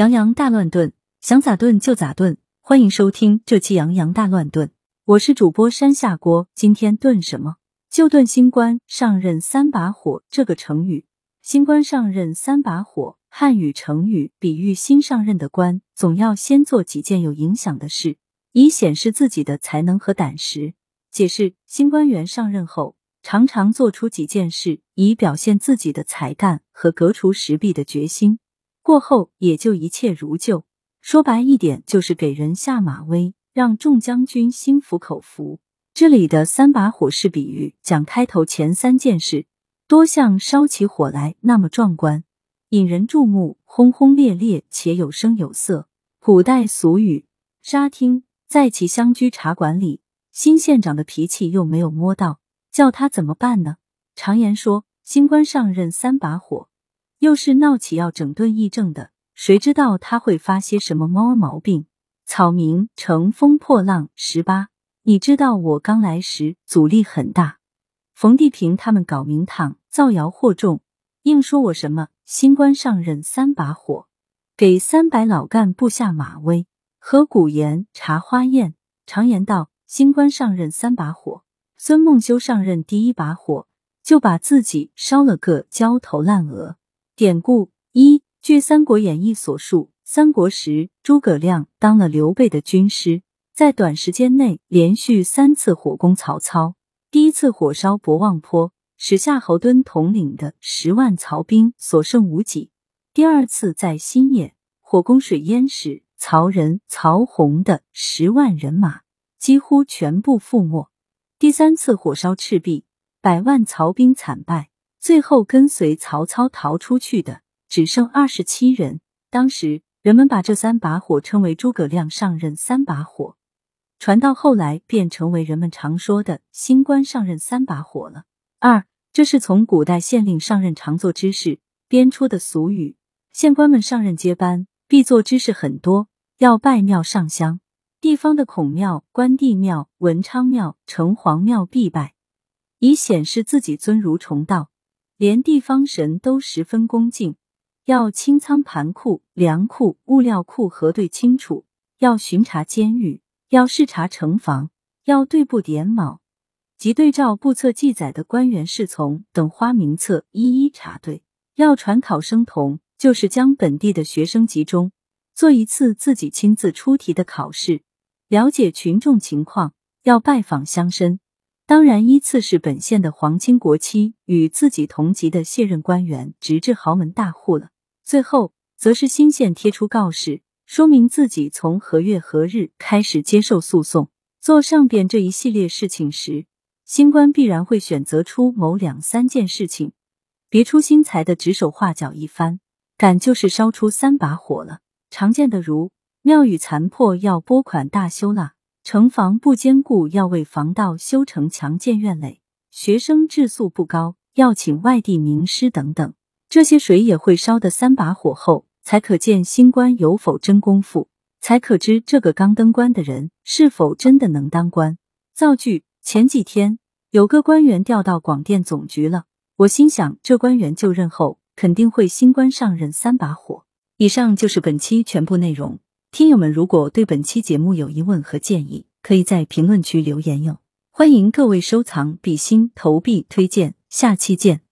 洋洋大乱炖，想咋炖就咋炖。欢迎收听这期洋洋大乱炖，我是主播山下锅。今天炖什么？就炖新官上任三把火这个成语。新官上任三把火，汉语成语，比喻新上任的官总要先做几件有影响的事，以显示自己的才能和胆识。解释：新官员上任后，常常做出几件事，以表现自己的才干和革除时弊的决心。过后也就一切如旧。说白一点，就是给人下马威，让众将军心服口服。这里的三把火是比喻，讲开头前三件事多像烧起火来那么壮观，引人注目，轰轰烈烈且有声有色。古代俗语：沙听，在其乡居茶馆里，新县长的脾气又没有摸到，叫他怎么办呢？常言说，新官上任三把火。又是闹起要整顿议政的，谁知道他会发些什么猫毛病？草民乘风破浪十八，你知道我刚来时阻力很大，冯地平他们搞名堂，造谣惑众，硬说我什么新官上任三把火，给三百老干部下马威。何古言茶花宴，常言道：新官上任三把火，孙梦修上任第一把火，就把自己烧了个焦头烂额。典故一：据《三国演义》所述，三国时诸葛亮当了刘备的军师，在短时间内连续三次火攻曹操。第一次火烧博望坡，使夏侯惇统领的十万曹兵所剩无几；第二次在新野火攻水淹，时曹仁、曹洪的十万人马几乎全部覆没；第三次火烧赤壁，百万曹兵惨败。最后跟随曹操逃出去的只剩二十七人。当时人们把这三把火称为诸葛亮上任三把火，传到后来便成为人们常说的新官上任三把火了。二，这是从古代县令上任常做之事编出的俗语。县官们上任接班必做之事很多，要拜庙上香，地方的孔庙、关帝庙、文昌庙、城隍庙必拜，以显示自己尊儒崇道。连地方神都十分恭敬，要清仓盘库、粮库、物料库核对清楚，要巡查监狱，要视察城防，要对簿点卯，即对照簿册记载的官员侍从等花名册一一查对，要传考生同，就是将本地的学生集中做一次自己亲自出题的考试，了解群众情况，要拜访乡绅。当然，依次是本县的皇亲国戚与自己同级的卸任官员，直至豪门大户了。最后，则是新县贴出告示，说明自己从何月何日开始接受诉讼。做上边这一系列事情时，新官必然会选择出某两三件事情，别出心裁的指手画脚一番，敢就是烧出三把火了。常见的如庙宇残破，要拨款大修啦。城防不坚固，要为防盗修城墙建院垒；学生质素不高，要请外地名师等等。这些水也会烧的三把火后，才可见新官有否真功夫，才可知这个刚登官的人是否真的能当官。造句：前几天有个官员调到广电总局了，我心想这官员就任后肯定会新官上任三把火。以上就是本期全部内容。听友们，如果对本期节目有疑问和建议，可以在评论区留言哟。欢迎各位收藏、比心、投币、推荐，下期见。